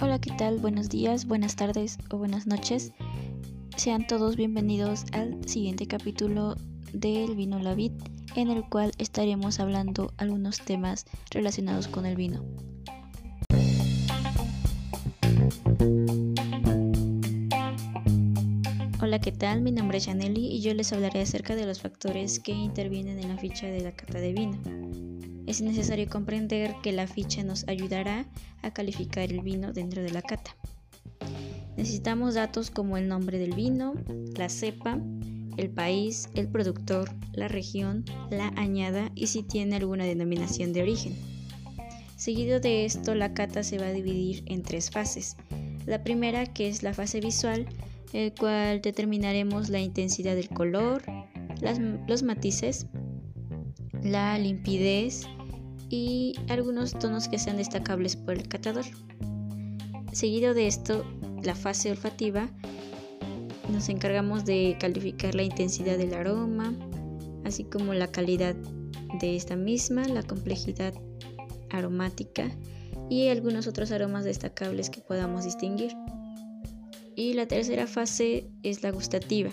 Hola, ¿qué tal? Buenos días, buenas tardes o buenas noches. Sean todos bienvenidos al siguiente capítulo del Vino La Vid, en el cual estaremos hablando algunos temas relacionados con el vino. Hola, ¿qué tal? Mi nombre es Janelli y yo les hablaré acerca de los factores que intervienen en la ficha de la cata de vino. Es necesario comprender que la ficha nos ayudará a calificar el vino dentro de la cata. Necesitamos datos como el nombre del vino, la cepa, el país, el productor, la región, la añada y si tiene alguna denominación de origen. Seguido de esto, la cata se va a dividir en tres fases. La primera, que es la fase visual, el cual determinaremos la intensidad del color, los matices, la limpidez y algunos tonos que sean destacables por el catador. Seguido de esto, la fase olfativa, nos encargamos de calificar la intensidad del aroma, así como la calidad de esta misma, la complejidad aromática y algunos otros aromas destacables que podamos distinguir. Y la tercera fase es la gustativa.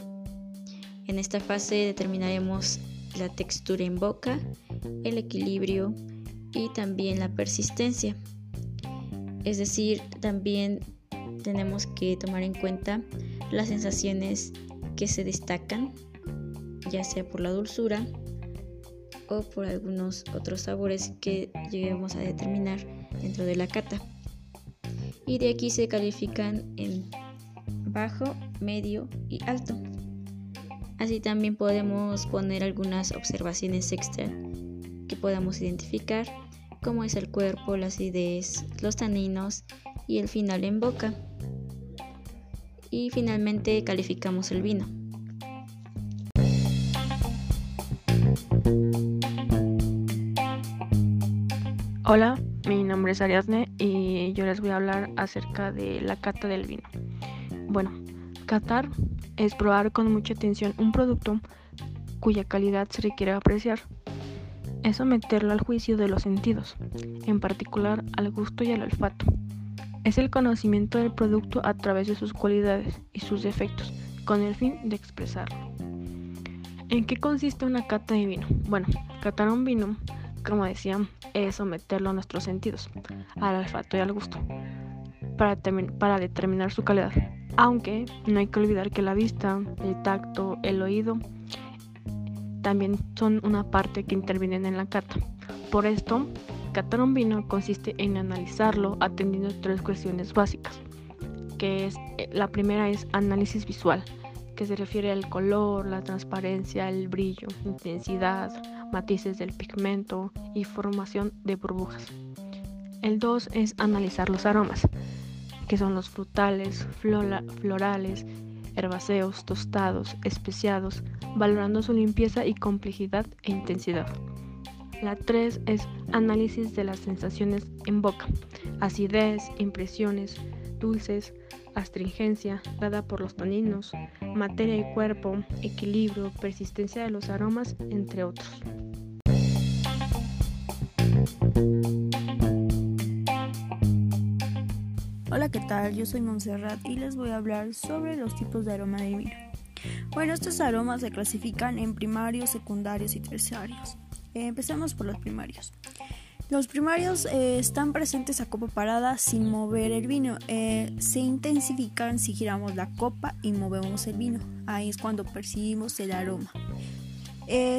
En esta fase determinaremos la textura en boca, el equilibrio y también la persistencia. Es decir, también tenemos que tomar en cuenta las sensaciones que se destacan, ya sea por la dulzura o por algunos otros sabores que lleguemos a determinar dentro de la cata. Y de aquí se califican en bajo, medio y alto. Así también podemos poner algunas observaciones extra que podamos identificar, como es el cuerpo, la acidez, los taninos y el final en boca. Y finalmente calificamos el vino. Hola, mi nombre es Ariadne y yo les voy a hablar acerca de la cata del vino. Bueno, catar es probar con mucha atención un producto cuya calidad se requiere apreciar. Es someterlo al juicio de los sentidos, en particular al gusto y al olfato. Es el conocimiento del producto a través de sus cualidades y sus defectos, con el fin de expresarlo. ¿En qué consiste una cata de vino? Bueno, catar un vino, como decía, es someterlo a nuestros sentidos, al olfato y al gusto, para, para determinar su calidad. Aunque no hay que olvidar que la vista, el tacto, el oído también son una parte que intervienen en la cata. Por esto, catar un vino consiste en analizarlo atendiendo tres cuestiones básicas, que es eh, la primera es análisis visual, que se refiere al color, la transparencia, el brillo, intensidad, matices del pigmento y formación de burbujas. El 2 es analizar los aromas, que son los frutales, florales, herbáceos, tostados, especiados, valorando su limpieza y complejidad e intensidad. La 3 es análisis de las sensaciones en boca, acidez, impresiones, dulces, astringencia dada por los taninos, materia y cuerpo, equilibrio, persistencia de los aromas, entre otros. Hola, ¿qué tal? Yo soy Montserrat y les voy a hablar sobre los tipos de aroma de vino. Bueno, estos aromas se clasifican en primarios, secundarios y terciarios. Eh, empecemos por los primarios. Los primarios eh, están presentes a copa parada sin mover el vino. Eh, se intensifican si giramos la copa y movemos el vino. Ahí es cuando percibimos el aroma.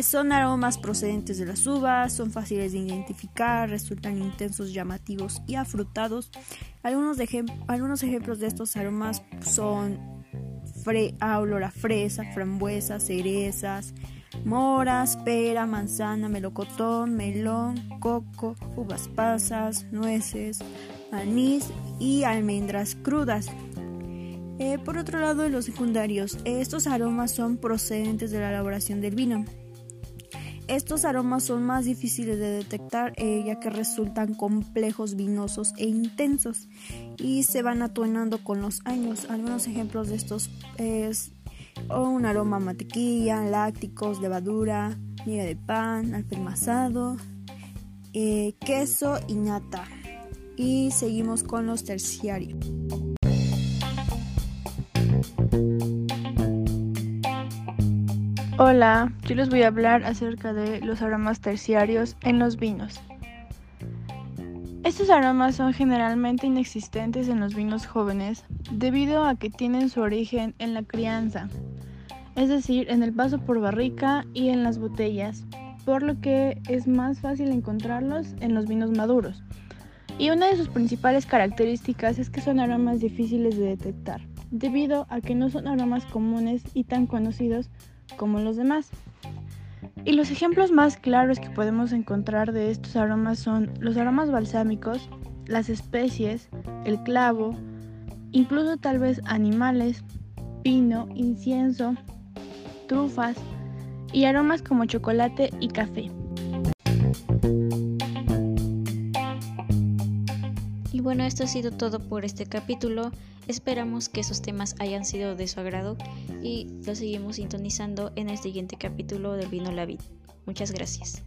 Son aromas procedentes de las uvas, son fáciles de identificar, resultan intensos, llamativos y afrutados. Algunos, algunos ejemplos de estos aromas son fre fresa, frambuesa, cerezas, moras, pera, manzana, melocotón, melón, coco, uvas pasas, nueces, anís y almendras crudas. Eh, por otro lado, los secundarios, estos aromas son procedentes de la elaboración del vino. Estos aromas son más difíciles de detectar eh, ya que resultan complejos, vinosos e intensos y se van atuenando con los años. Algunos ejemplos de estos es un aroma a mantequilla, lácticos, levadura, miga de pan, alpermazado eh, queso y nata. Y seguimos con los terciarios. Hola, yo les voy a hablar acerca de los aromas terciarios en los vinos. Estos aromas son generalmente inexistentes en los vinos jóvenes debido a que tienen su origen en la crianza, es decir, en el paso por barrica y en las botellas, por lo que es más fácil encontrarlos en los vinos maduros. Y una de sus principales características es que son aromas difíciles de detectar, debido a que no son aromas comunes y tan conocidos como los demás. Y los ejemplos más claros que podemos encontrar de estos aromas son los aromas balsámicos, las especies, el clavo, incluso tal vez animales, pino, incienso, trufas y aromas como chocolate y café. Y bueno, esto ha sido todo por este capítulo. Esperamos que esos temas hayan sido de su agrado y lo seguimos sintonizando en el siguiente capítulo del Vino La Vid. Muchas gracias.